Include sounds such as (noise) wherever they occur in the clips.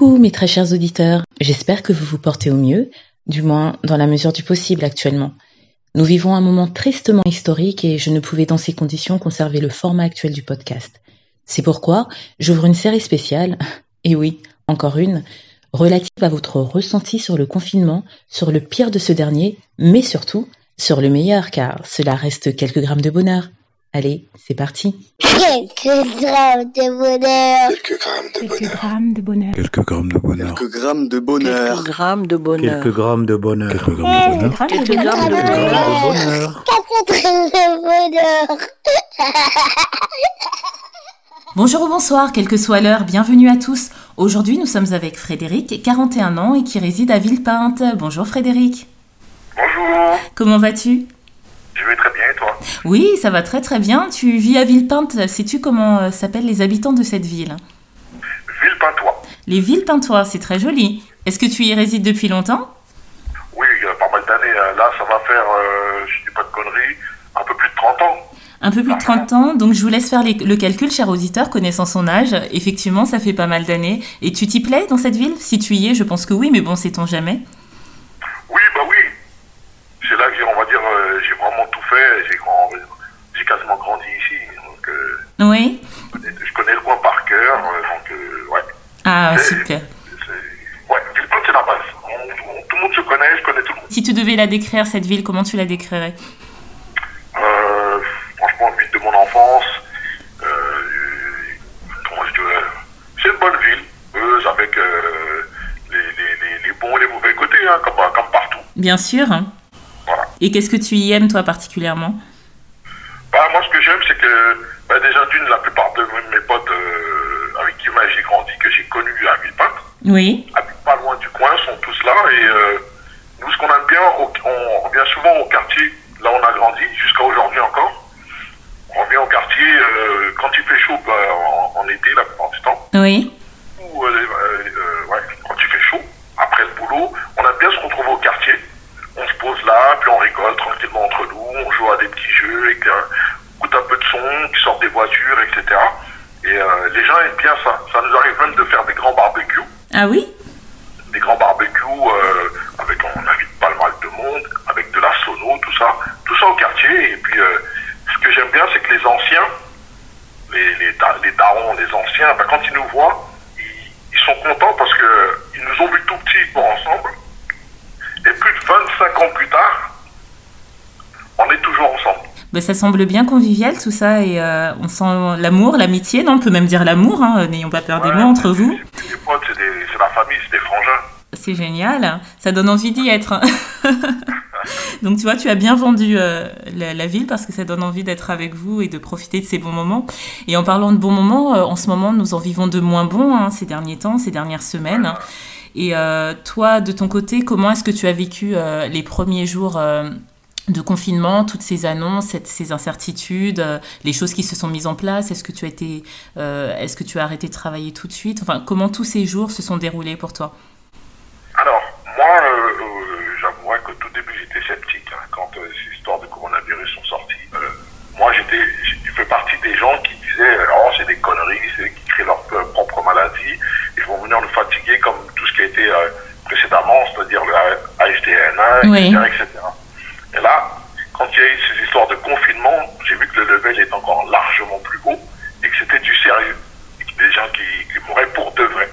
Coucou mes très chers auditeurs, j'espère que vous vous portez au mieux, du moins dans la mesure du possible actuellement. Nous vivons un moment tristement historique et je ne pouvais dans ces conditions conserver le format actuel du podcast. C'est pourquoi j'ouvre une série spéciale, (laughs) et oui, encore une, relative à votre ressenti sur le confinement, sur le pire de ce dernier, mais surtout sur le meilleur car cela reste quelques grammes de bonheur. Allez, c'est parti. Quelques grammes de bonheur. Quelques grammes de Quelques bonheur. grammes de bonheur. Quelques grammes de bonheur. Quelques grammes de bonheur. Quelques grammes de bonheur. Quelques grammes de bonheur. Quelques grammes de bonheur. Quelques grammes de Quelques bonheur. grammes de bonheur. Quatre grammes de bonheur. Bonjour ou bonsoir, quelle que soit l'heure, bienvenue à tous. Aujourd'hui, nous sommes avec Frédéric, 41 ans et qui réside à Villepinte. Bonjour Frédéric. Bonjour, Comment vas-tu je vais très bien et toi? Oui, ça va très très bien. Tu vis à Villepinte. Sais-tu comment euh, s'appellent les habitants de cette ville? Villepintois. Les Villepintois, c'est très joli. Est-ce que tu y résides depuis longtemps? Oui, il y a pas mal d'années. euh, Là, ça va faire, euh, je dis pas de conneries, un peu plus de 30 ans. Un peu plus de 30 ans, donc je vous laisse faire les- le calcul, cher auditeur, connaissant son âge. Effectivement, ça fait pas mal d'années. Et tu t'y plais dans cette ville? Si tu y es, je pense que oui, mais bon, sait-on jamais? Oui, bah oui. C'est là que j'ai, on va dire, euh, j'ai vraiment tout fait. J'ai, grand- j'ai quasiment grandi ici. Donc, euh, Oui je connais- je connais le coin par cœur. euh, donc, euh, ouais. Ah, C'est- super. c'est- Ouais, Villepinte, c'est la base. On- on- tout le monde se connaît, je connais tout le monde. Si tu devais la décrire, cette ville, comment tu la décrirais? Euh, franchement, ville de mon enfance. Euh, comment je dirais C'est une bonne ville, heureuse avec euh, les, les, les, les bons et les mauvais côtés, hein, comme, comme partout. Bien sûr. Voilà. Et qu'est-ce que tu y aimes, toi, particulièrement? Bah, moi, ce que j'aime, c'est que bah, déjà, d'une, la plupart de mes potes euh, avec qui bah, j'ai grandi, que j'ai connus à Villepinte, Oui. habitent pas loin du coin, sont tous là. Et au- on revient souvent au quartier, là on a grandi, jusqu'à aujourd'hui encore. On revient au quartier euh, quand il fait chaud, bah, en, en été, la plupart du temps. Oui. Ou, euh, euh, ouais, quand il fait chaud, après le boulot, on aime bien se retrouver au quartier. On se pose là, puis on rigole tranquillement entre nous, on joue à des petits jeux, et qu'on écoute un peu de son, qui sortent des voitures, etc. Et les gens aiment bien ça. Ça nous arrive même de faire des grands barbecues Ah oui? Des grands barbecues euh, avec on invite pas mal de monde avec tout ça. Tout ça au quartier. Et puis euh, ce que j'aime bien c'est que les anciens les, les, les darons les anciens ben, quand ils nous voient ils, ils sont contents parce que ils nous ont vu tout petits bon, ensemble. Et plus de 25 ans plus tard on est toujours ensemble. Ben, Ça semble bien convivial, tout ça, et euh, on sent l'amour, l'amitié, non? On peut même dire l'amour, hein, n'ayons pas peur des mots entre vous. c'est des potes c'est des- c'est la famille c'est des frangins. C'est génial, ça donne envie d'y être. (laughs) Donc tu vois, tu as bien vendu euh, la, ville parce que ça donne envie d'être avec vous et de profiter de ces bons moments. Et en parlant de bons moments, euh, en ce moment, nous en vivons de moins bons hein, ces derniers temps, ces dernières semaines. Et euh, toi, de ton côté, comment est-ce que tu as vécu les premiers jours de confinement, toutes ces annonces, ces incertitudes, les choses qui se sont mises en place? Est-ce que tu as est-ce que tu as arrêté de travailler tout de suite? Enfin, comment tous ces jours se sont déroulés pour toi Alors, moi, euh, euh, j'avouerais qu'au tout début, j'étais sceptique hein, quand euh, ces histoires de coronavirus sont sorties. Euh, moi, j'étais, j'ai fait partie des gens qui disaient Oh, c'est des conneries, c'est qui créent leur euh, propre maladie, ils vont venir nous fatiguer comme tout ce qui a été euh, précédemment, c'est-à-dire le HDNA, Oui. etc., etc. Et là, quand il y a eu ces histoires de confinement, j'ai vu que le level est encore largement plus haut et que c'était du sérieux. Des gens qui, qui mouraient pour de vrai.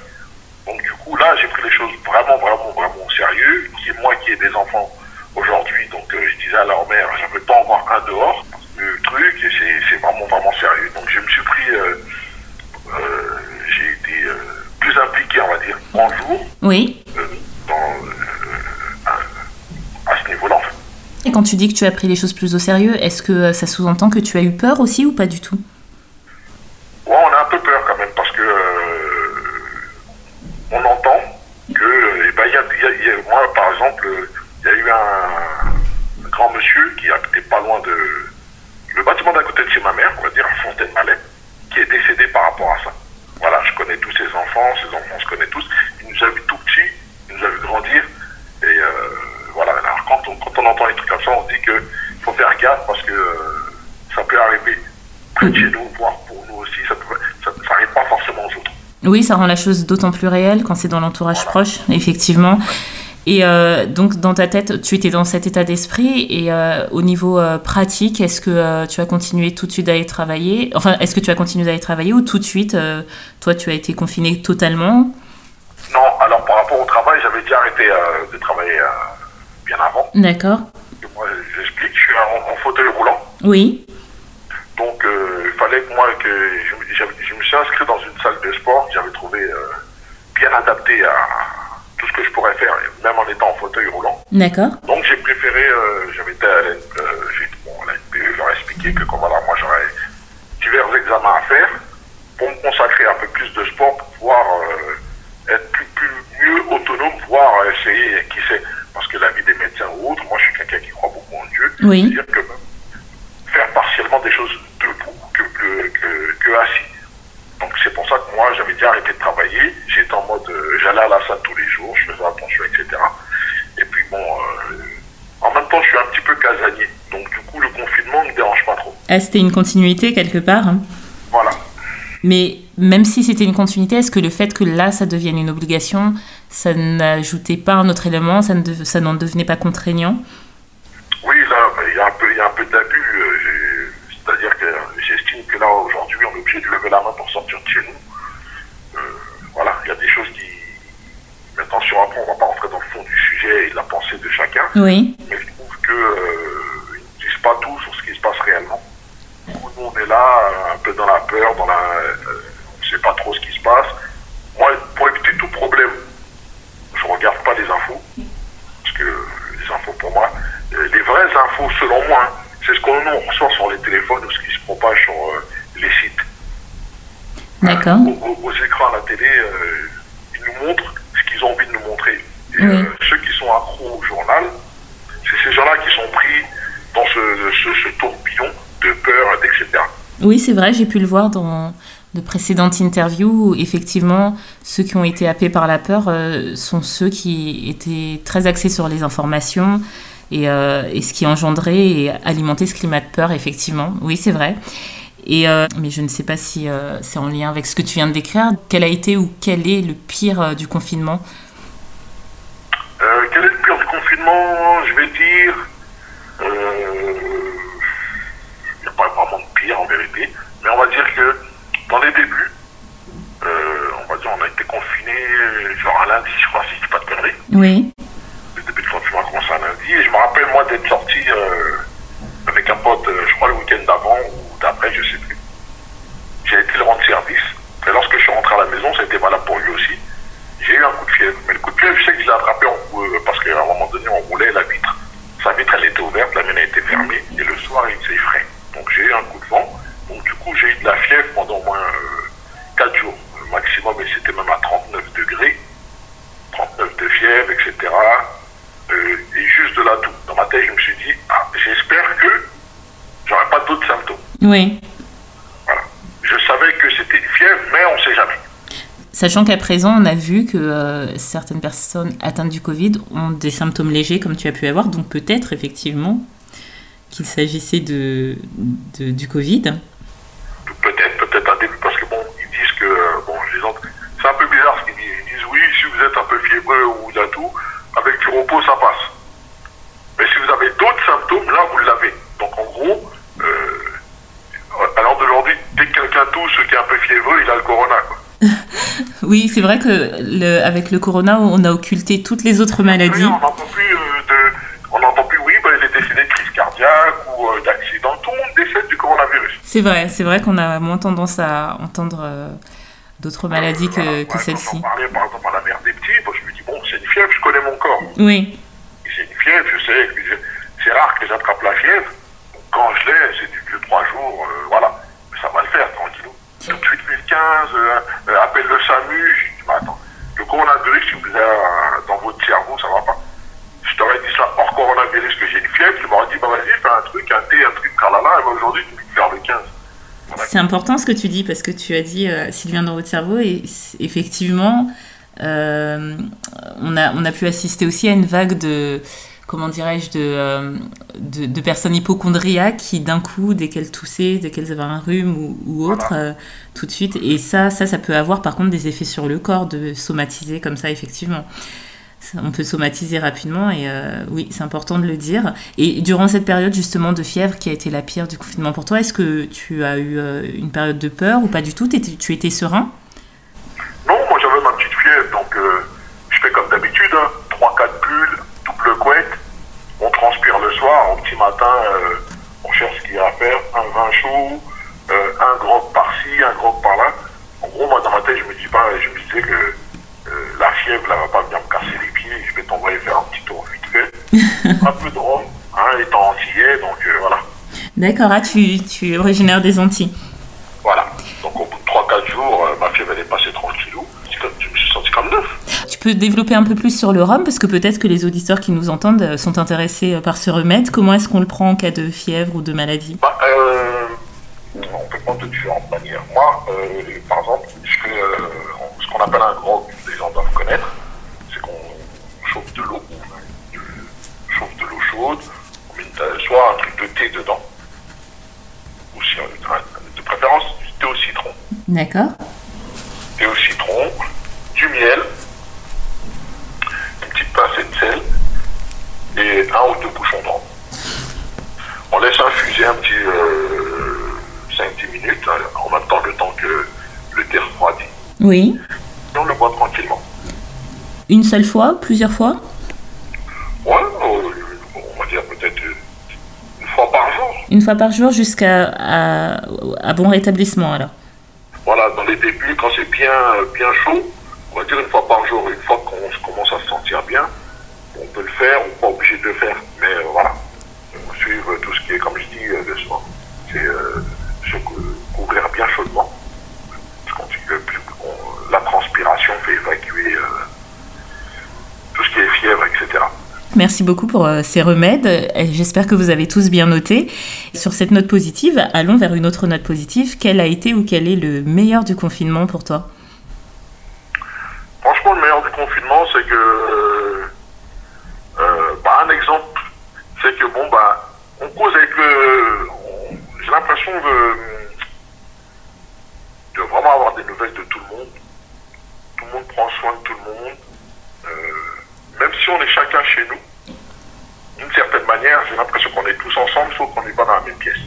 Donc du coup, là, j'ai pris les choses vraiment, vraiment, vraiment au sérieux. Qui moi qui ai des enfants aujourd'hui, donc euh, je disais à leur mère, je ne veux pas en voir un dehors. Le truc, et c'est c'est vraiment, vraiment sérieux. Donc je me suis pris, euh, euh, j'ai été euh, plus impliqué, on va dire, en jour, Oui. euh, dans, euh, à, à ce niveau-là, en fait. Et quand tu dis que tu as pris les choses plus au sérieux, est-ce que euh, ça sous-entend que tu as eu peur aussi ou pas du tout? Ouais, on a un peu peur quand même parce que on entend que, eh ben, il y a, il y a- il y a- moi par exemple, il y a eu un, un grand monsieur qui habitait pas loin de le bâtiment d'à côté de chez ma mère, on va dire, à Fontaine-Malais, qui est décédé par rapport à ça. Voilà, je connais tous ses enfants, ses enfants se connaissent tous. Il nous a vu tout petits, il nous a vu grandir. Et euh, voilà, alors quand on, entend des trucs comme ça, on se dit qu'il faut faire gaffe parce que euh, ça peut arriver près de chez nous, voire pour nous aussi, ça peut, ça, ça arrive pas forcément aux autres. Oui, ça rend la chose d'autant plus réelle quand c'est dans l'entourage proche, effectivement. Et euh, donc, dans ta tête, tu étais dans cet état d'esprit. Et euh, au niveau euh, pratique, est-ce que tu as continué tout de suite d'aller travailler? Enfin, est-ce que tu as continué d'aller travailler ou tout de suite, toi, tu as été confiné totalement? Non, alors par rapport au travail, j'avais déjà arrêté de travailler. D'accord. Moi, j'explique, je suis en, en fauteuil roulant. Oui. Donc, euh, il fallait que moi, que je, me suis inscrit dans une salle de sport que j'avais trouvé euh, bien adaptée à tout ce que je pourrais faire, même en étant en fauteuil roulant. D'accord. Donc, j'ai préféré, euh, j'avais été à bon, la NPE, leur expliqué que voilà, moi, j'aurais divers examens à faire pour me consacrer un peu plus de sport pour pouvoir être plus, plus mieux autonome, voire euh, essayer, qui sait, parce que la vie des médecins ou autres, moi, je suis quelqu'un qui croit beaucoup en Dieu. Oui. C'est-à-dire que faire partiellement des choses debout que, que, que, que assis. Donc c'est pour ça que moi j'avais déjà arrêté de travailler. J'étais en mode, euh, j'allais à la salle tous les jours, je faisais attention, etc. Et puis bon, euh, en même temps je suis un petit peu casanier. Donc du coup le confinement ne me dérange pas trop. Ah, c'était une continuité quelque part. hein. Voilà. Mais même si c'était une continuité, est-ce que le fait que là, ça devienne une obligation, ça n'ajoutait pas un autre élément, ça ne n'en devenait pas contraignant? Oui, là, il y a un peu, il y a un peu d'abus. euh, C'est-à-dire que j'estime que là, aujourd'hui, on est obligé de lever la main pour sortir de chez nous. Euh, voilà, il y a des choses qui... Maintenant, sur après, on va pas rentrer dans le fond du sujet et de la pensée de chacun. Oui. Mais je trouve que euh, ne disent pas tout sur ce qui se passe réellement. Nous, on est là, un peu dans la peur, dans la... euh, on ne sait pas trop ce qui se passe. Moi, pour éviter tout problème, je regarde pas les infos. Parce que les infos, pour moi, euh, les vraies infos, selon moi, hein, c'est ce qu'on reçoit sur les téléphones ou ce qui se propage sur euh, les sites. D'accord. Aux, aux- aux écrans à la télé, euh, ils nous montrent ce qu'ils ont envie de nous montrer. Et Oui. euh, ceux qui sont accros au journal, c'est ces gens-là qui sont pris dans ce, ce, ce tourbillon de peur, etc. Oui, c'est vrai, j'ai pu le voir dans de précédentes interviews où effectivement ceux qui ont été happés par la peur euh, sont ceux qui étaient très axés sur les informations et, euh, et ce qui engendrait et alimentait ce climat de peur, effectivement. Oui, c'est vrai. Et, euh, mais je ne sais pas si c'est en lien avec ce que tu viens de décrire. Quel a été ou quel est le pire du confinement? Quel est le pire du confinement? Je vais dire. Il n'y a pas vraiment de pire en vérité. Mais on va dire que dans les débuts, euh, on va dire on a été confinés genre un lundi, je crois, si je dis pas de conneries. Oui. Le début de confinement a commencé un lundi. Et je me rappelle, moi, d'être sorti euh, avec un pote, euh, je crois, le week-end d'avant ou d'après, je sais plus. J'ai été le rendre service. Et lorsque je suis rentré à la maison, ça a été valable pour lui aussi. J'ai eu un coup de fièvre. Mais le coup de fièvre, je sais que je l'ai attrapé en, euh, parce qu'à un moment donné, on roulait la vitre. Sa vitre, elle était ouverte, la mienne a été fermée. Et le soir, il faisait frais. Donc j'ai eu un coup de vent. Donc du coup, j'ai eu de la fièvre pendant au moins 4 jours euh, maximum. Et c'était même à 39 degrés. 39 de fièvre, etc. Euh, et juste de la toux. Dans ma tête, je me suis dit, ah, j'espère que j'aurai pas d'autres symptômes. Oui. Voilà. Je savais que c'était une fièvre, mais on sait jamais. Sachant qu'à présent, on a vu que euh, certaines personnes atteintes du Covid ont des symptômes légers, comme tu as pu avoir, donc peut-être effectivement qu'il s'agissait de, du Covid. Peut-être, peut-être un début, parce que bon, ils disent que, euh, bon, autres, c'est un peu bizarre ce qu'ils disent. Ils disent, oui, si vous êtes un peu fiévreux ou la toux, avec du repos, ça passe. Mais si vous avez d'autres symptômes, là, vous l'avez. Donc en gros, euh, l'heure d'aujourd'hui, dès que quelqu'un tousse, qui est un peu fiévreux, il a le corona, quoi. (laughs) Oui, c'est vrai que le, avec le corona, on a occulté toutes les autres Oui, maladies. on n'entend plus euh, de, plus, oui, bah, il est décédé de crise cardiaque ou euh, d'accident. Tout le monde décède du coronavirus. C'est vrai, c'est vrai qu'on a moins tendance à entendre euh, d'autres maladies que, Voilà, que ouais, celle-ci. Parlait par exemple à la mère des petits, bah, je me dis, bon, c'est une fièvre, je connais mon corps. Oui, C'est une fièvre, je sais, c'est rare que j'attrape la fièvre. Quand je l'ai, c'est du 2-3 jours, euh, voilà. Ça va le faire, tranquillou. Tout de suite, 1015, appelle le SAMU. J'ai dit, mais attends, le coronavirus, si vous dans votre cerveau, ça va pas. Je t'aurais dit ça hors coronavirus que j'ai une fièvre, tu m'aurais dit, bah vas-y, fais un truc, un thé, un truc, tralala, et ben, aujourd'hui, tu me dis faire le 15. c'est important ce que tu dis parce que tu as dit euh, s'il vient dans votre cerveau et effectivement, euh, on, a, on a pu assister aussi à une vague de comment dirais-je, de, euh, de, de personnes hypochondriaques qui d'un coup, dès qu'elles toussaient, dès qu'elles avaient un rhume ou, ou autre, euh, tout de suite. Et ça, ça, ça peut avoir par contre des effets sur le corps de somatiser comme ça, effectivement. Ça, On peut somatiser rapidement et euh, oui, c'est important de le dire. Et durant cette période justement de fièvre qui a été la pire du confinement pour toi, est-ce que tu as eu une période de peur ou pas du tout? T'étais- Tu étais serein? Non, moi j'avais ma petite fièvre, donc je fais comme d'habitude, hein, 3-4 pulls, double couette, le soir, au petit matin, euh, on cherche ce qu'il y a à faire, un vin chaud, euh, un grog par-ci, un grog par-là. En gros, moi dans ma tête, je me dis pas, je me disais que euh, la fièvre, là, va pas venir me casser les pieds, je vais t'envoyer faire un petit tour vite fait. (laughs) un peu de rhum, hein, étant antillais, donc voilà. D'accord, ah, tu, tu es originaire des Antilles. Voilà. Donc au bout de 3-4 jours, euh, ma fièvre elle est passée tranquillou. C'est comme- Je me suis senti comme neuf. Tu peux développer un peu plus sur le rhum parce que peut-être que les auditeurs qui nous entendent euh, sont intéressés euh, par ce remède. Comment est-ce qu'on le prend en cas de fièvre ou de maladie? Bah, euh, on peut prendre de différentes manières. Moi, euh, par exemple, euh, ce qu'on appelle un grog, les gens doivent connaître, c'est qu'on chauffe de l'eau, on chauffe de l'eau chaude, on met une- soit un truc de thé dedans, ou si, un- de préférence du thé au citron. D'accord. Thé au citron, du miel, une petite pincée de sel et un ou deux bouchons d'eau. On laisse infuser un petit euh, 5-10 minutes, hein, en même temps le temps que le thé refroidit. Oui. Et on le boit tranquillement. Une seule fois Plusieurs fois? Ouais, euh, on va dire peut-être une fois par jour. Une fois par jour jusqu'à à, à bon rétablissement alors. Voilà, dans les débuts, quand c'est bien, bien chaud, on va dire une fois par jour. Une fois qu'on commence à se sentir bien, on peut le faire, on n'est pas obligé de le faire. Mais euh, voilà, on suivre tout ce qui est, comme je dis, euh, le soin. C'est euh, se cou- couvrir bien chaudement. Parce qu'on dit que plus on- la transpiration fait évacuer euh, tout ce qui est fièvre, etc. Merci beaucoup pour euh, ces remèdes. J'espère que vous avez tous bien noté. Sur cette note positive, allons vers une autre note positive. Quel a été ou quel est le meilleur du confinement pour toi Franchement, le meilleur du confinement, c'est que. euh, euh, bah, un exemple, c'est que, bon, bah, on cause avec le. on- J'ai l'impression de. de vraiment avoir des nouvelles de tout le monde. Tout le monde prend soin de tout le monde. Euh, même si on est chacun chez nous, d'une certaine manière, j'ai l'impression qu'on est tous ensemble, sauf qu'on n'est pas dans la même pièce.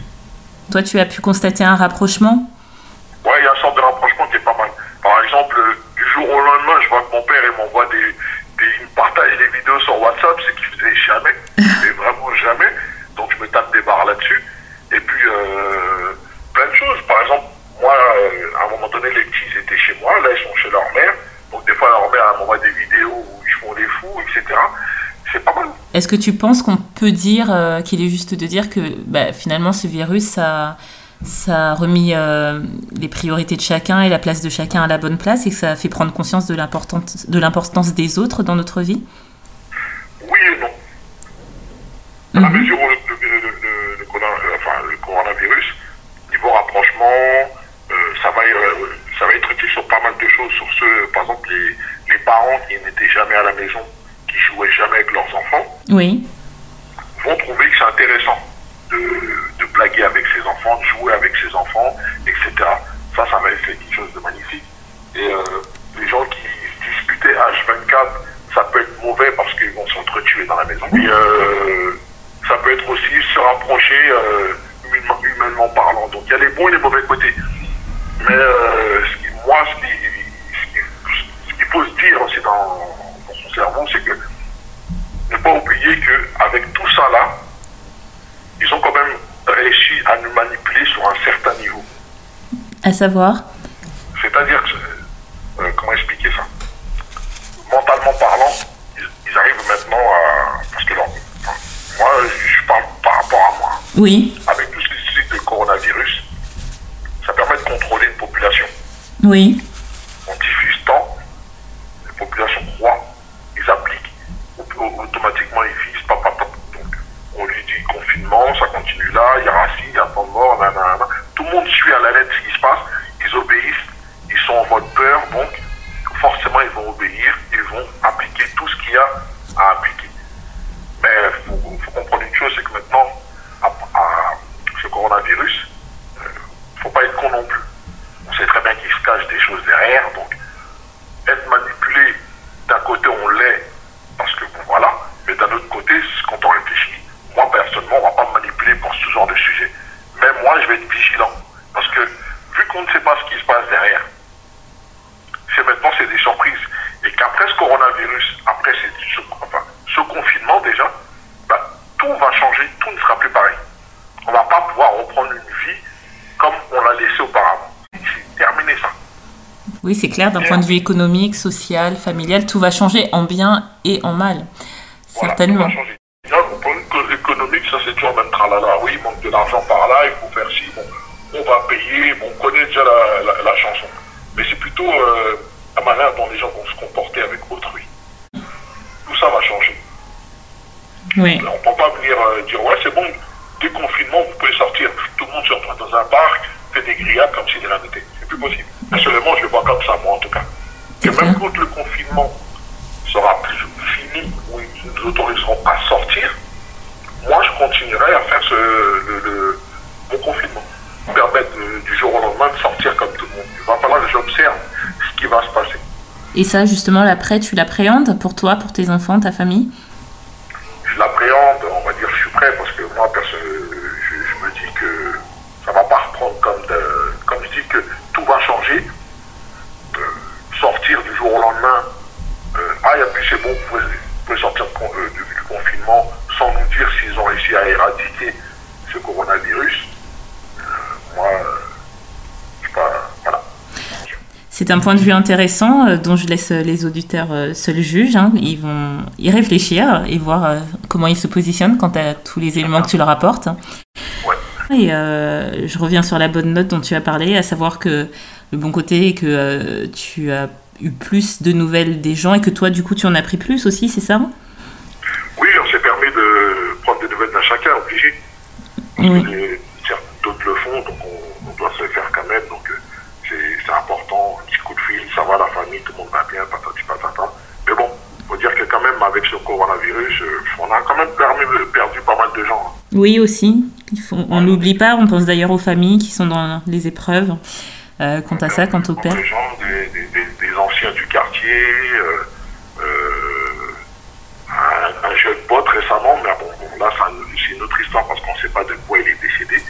Toi, tu as pu constater un rapprochement? Ouais, il y a une sorte de rapprochement qui est pas mal. Par exemple, du jour au lendemain, je vois que mon père il m'envoie des, des. Il me partage des vidéos sur WhatsApp, ce qu'il faisait jamais, (laughs) mais vraiment jamais. Donc je me tape des barres là-dessus. Et puis, euh, plein de choses. Par exemple, moi, euh, à un moment donné, les petits étaient chez moi, là ils sont chez leur mère. Donc des fois, leur mère elle m'envoie des vidéos où ils font les fous, etc. C'est pas mal. Est-ce que tu penses qu'on peut dire euh, qu'il est juste de dire que bah, finalement ce virus ça, ça a remis euh, les priorités de chacun et la place de chacun à la bonne place et que ça a fait prendre conscience de l'importance de l'importance des autres dans notre vie Oui et non. Dans la Mhm. mesure où le, le- le- le- le corona- euh, enfin, le coronavirus, niveau rapprochement, euh, ça, va, ça va être utile sur pas mal de choses. Sur ceux, par exemple, les, les parents qui n'étaient jamais à la maison, qui jouaient jamais avec leurs enfants, Oui. vont trouver que c'est intéressant de, de blaguer avec ses enfants, de jouer avec ses enfants, etc. Ça, ça va être quelque chose de magnifique. Et euh, les gens qui se disputaient H24, ça peut être mauvais parce qu'ils vont s'entretuer dans la maison. Euh, ça peut être aussi se rapprocher euh, humainement, parlant. Donc il y a les bons et les mauvais côtés. Mais moi, ce qui- ce qu'il faut se dire aussi dans, dans son cerveau, c'est que ne pas oublier qu'avec tout ça là, ils ont quand même réussi à nous manipuler sur un certain niveau. À savoir C'est-à-dire, que, euh, comment expliquer ça? Mentalement parlant, ils, ils arrivent maintenant à... Parce que moi, je parle par rapport à moi. Oui. Avec tout ce qui se de coronavirus, ça permet de contrôler une population. Oui. On diffuse tant, les populations croient, ils appliquent, au- au- automatiquement ils visent, papa, papa. Donc, on lui dit confinement, ça continue là, il y a racisme, il y a pas de mort, nanana. Tout le monde suit à la lettre ce qui se passe, ils obéissent, ils sont en mode peur, donc forcément ils vont obéir, ils vont Oui, c'est clair, d'un point de vue économique, social, familial, tout va changer en bien et en mal. Voilà, Certainement. tout va changer. Déjà, au point économique, ça c'est toujours même tralala. Oui, il manque de l'argent par là, il faut faire ci, bon, on va payer, bon, on connaît déjà la, la- la chanson. Mais c'est plutôt euh, la manière dont les gens vont se comporter avec autrui. Tout ça va changer. Oui. On ne peut pas venir euh, dire ouais c'est bon, déconfinement, vous pouvez sortir. Tout le monde se retrouve dans un parc, fait des grillades comme si de rien n'était. C'est plus possible. Personnellement, je le vois comme ça, moi en tout cas. C'est Que même clair. quand le confinement sera plus fini, où ils nous autoriseront à sortir, moi je continuerai à faire ce, le, le- mon confinement. Permettre euh, du jour au lendemain de sortir comme tout le monde. Il va falloir que j'observe ce qui va se passer. Et ça, justement, l'après, tu l'appréhendes pour toi, pour tes enfants, ta famille? Je l'appréhende, on va dire, je suis prêt parce que moi, perso, je, je me dis que ça va pas reprendre comme de, comme je dis que tout va changer. Euh, sortir du jour au lendemain, euh, ah, et puis c'est bon, vous pouvez, vous euh, du, confinement sans nous dire s'ils ont réussi à éradiquer ce coronavirus. Euh, moi, euh, je sais pas, voilà. C'est un point de vue intéressant euh, dont je laisse les auditeurs euh, seuls juges. hein. Ils vont y réfléchir et voir euh, comment ils se positionnent quant à tous les éléments que tu leur apportes. Ouais. Et je reviens sur la bonne note dont tu as parlé, à savoir que le bon côté est que tu as eu plus de nouvelles des gens et que toi, du coup, tu en as pris plus aussi, c'est ça Oui, on s'est permis de prendre des nouvelles d'un chacun, obligé. Oui. Certes, d'autres le font, donc on, on doit se le faire quand même. Donc euh, c'est important, un petit coup de fil, ça va la famille, tout le monde va bien, patati patata. Mais bon, faut dire que quand même avec ce coronavirus, euh, on a quand même permis, perdu pas mal de gens. hein. Oui, aussi. Il faut- on n'oublie pas, on pense d'ailleurs aux familles qui sont dans les épreuves. Euh, quant à ça, quant au père. Des gens, des, des- des- des anciens du quartier, euh, euh, un, un jeune pote récemment, mais bon, bon, là une autre histoire parce qu'on ne sait pas de quoi il est décédé.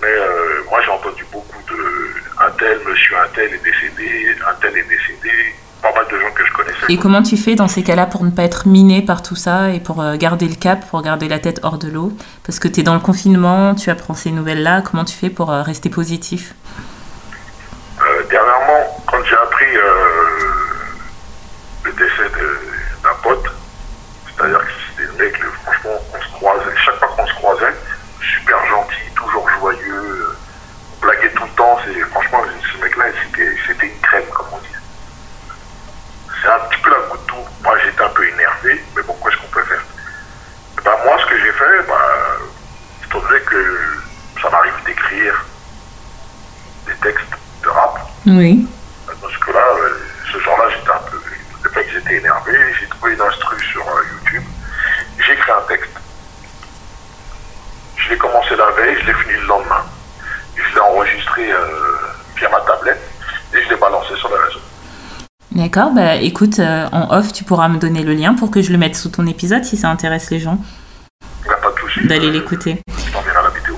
Mais euh, moi j'ai entendu beaucoup de un tel, monsieur un tel est décédé, un tel est décédé, pas mal de gens que je connaissais. Et comment tu fais dans ces cas-là pour ne pas être miné par tout ça et pour euh, garder le cap, pour garder la tête hors de l'eau? Parce que tu es dans le confinement, tu apprends ces nouvelles-là, comment tu fais pour euh, rester positif? Euh, dernièrement, quand j'ai appris euh, le décès d'un pote, c'est-à-dire que c'était le mec, franchement, on se croisait, chaque fois qu'on se croisait, super gentil, toujours joyeux, euh, tout le temps, c'est, franchement, ce mec-là, c'était, c'était une crème, comme on dit. C'est un petit peu la goutte d'eau. Moi, j'étais un peu énervé, mais bon, qu'est-ce qu'on peut faire? Ben, Moi, ce que j'ai fait, bah, étant donné que ça m'arrive d'écrire des textes de rap, Oui. parce que là, euh, ce jour-là, j'étais un peu. Le fait que j'étais énervé, j'ai trouvé une instru sur euh, YouTube. J'ai écrit un texte. Je l'ai commencé la veille, je l'ai fini le lendemain. Je l'ai enregistré euh, via ma tablette et je l'ai balancé sur les réseaux. D'accord, bah écoute, euh, en off, tu pourras me donner le lien pour que je le mette sous ton épisode si ça intéresse les gens Il n'y a pas de souci. d'aller Euh, l'écouter.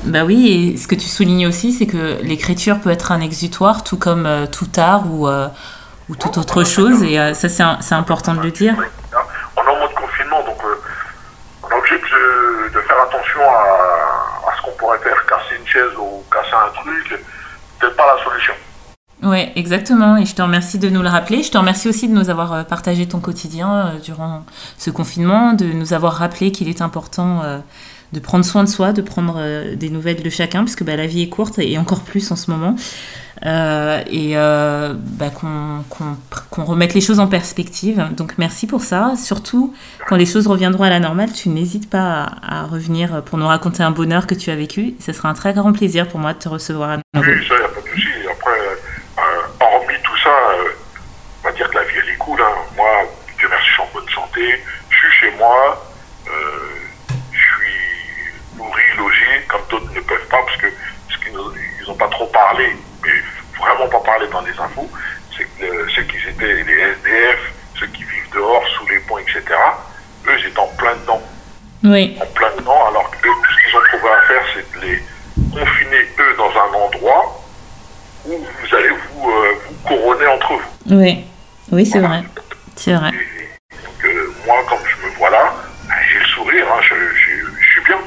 Bah oui, et ce que tu soulignes aussi, c'est que l'écriture peut être un exutoire, tout comme euh, tout art ou, euh, ou toute autre chose, et euh, ça c'est important de le dire. On est en mode confinement, donc on est obligé de, de faire attention à, qu'on pourrait faire, casser une chaise ou casser un truc. Peut-être pas la solution. Oui, exactement. Et je te remercie de nous le rappeler. Je te remercie aussi de nous avoir euh, partagé ton quotidien euh, durant ce confinement, de nous avoir rappelé qu'il est important euh, de prendre soin de soi, de prendre euh, des nouvelles de chacun, puisque bah, la vie est courte et encore plus en ce moment. Euh, et euh, bah, qu'on qu'on- qu'on remette les choses en perspective. Donc merci pour ça. Surtout, quand les choses reviendront à la normale, tu n'hésites pas à, revenir pour nous raconter un bonheur que tu as vécu. Ce sera un très grand plaisir pour moi de te recevoir à nouveau. Oui, ça, il n'y a pas de souci. Après, hormis tout ça, on va dire que la vie, elle est cool. hein. Moi, Dieu merci, je suis en bonne santé. Je suis chez moi. Peuvent pas, parce que ce qu'ils n'ont pas trop parlé, mais vraiment pas parlé dans les infos, c'est que euh, ceux qui étaient les SDF, ceux qui vivent dehors, sous les ponts, etc., eux, ils étaient en plein dedans Oui, en plein dedans, alors que eux, tout ce qu'ils ont trouvé à faire, c'est de les confiner, eux, dans un endroit où vous allez vous, euh, vous couronner entre vous. oui, oui, c'est vrai. C'est vrai. Et donc, euh, moi, comme je me vois là, ben, j'ai le sourire, hein, je, je- je suis bien.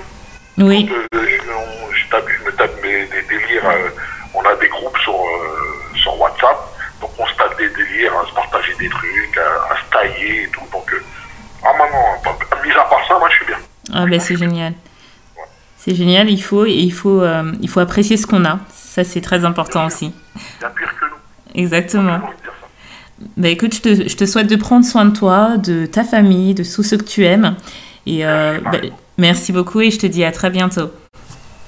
Oui, Euh, je, on- je tape- je me tape mes, des délires. euh, on a des groupes sur, euh, sur WhatsApp, donc on se tape rire, à se partager des trucs, à, à se tailler et tout. Donc, ah, pas- mis à part ça, moi, je suis bien. Ah ben c'est génial. C'est génial, il faut, il, faut, il faut apprécier ce qu'on a. Ça, c'est très important aussi. Il y a pire que nous. Exactement. Bah écoute, je te, je te souhaite de prendre soin de toi, de ta famille, de tous ceux que tu aimes. Et euh, bah, merci beaucoup et je te dis à très bientôt.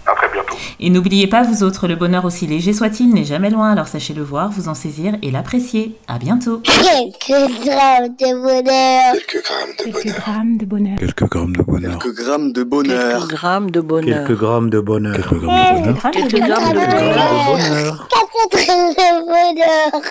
À très bientôt. Et n'oubliez pas, vous autres, le bonheur aussi léger soit-il n'est jamais loin, alors sachez le voir, vous en saisir et l'apprécier. À bientôt. Quelques grammes de bonheur. Quelques grammes de Quelques bonheur. grammes de bonheur. Quelques grammes de bonheur. Quelques grammes de bonheur. Quelques grammes de bonheur. Quelques grammes de bonheur. Quelques grammes de bonheur. Quelques Quelques grammes de Quelques bonheur. grammes de bonheur. Quatre grammes de bonheur.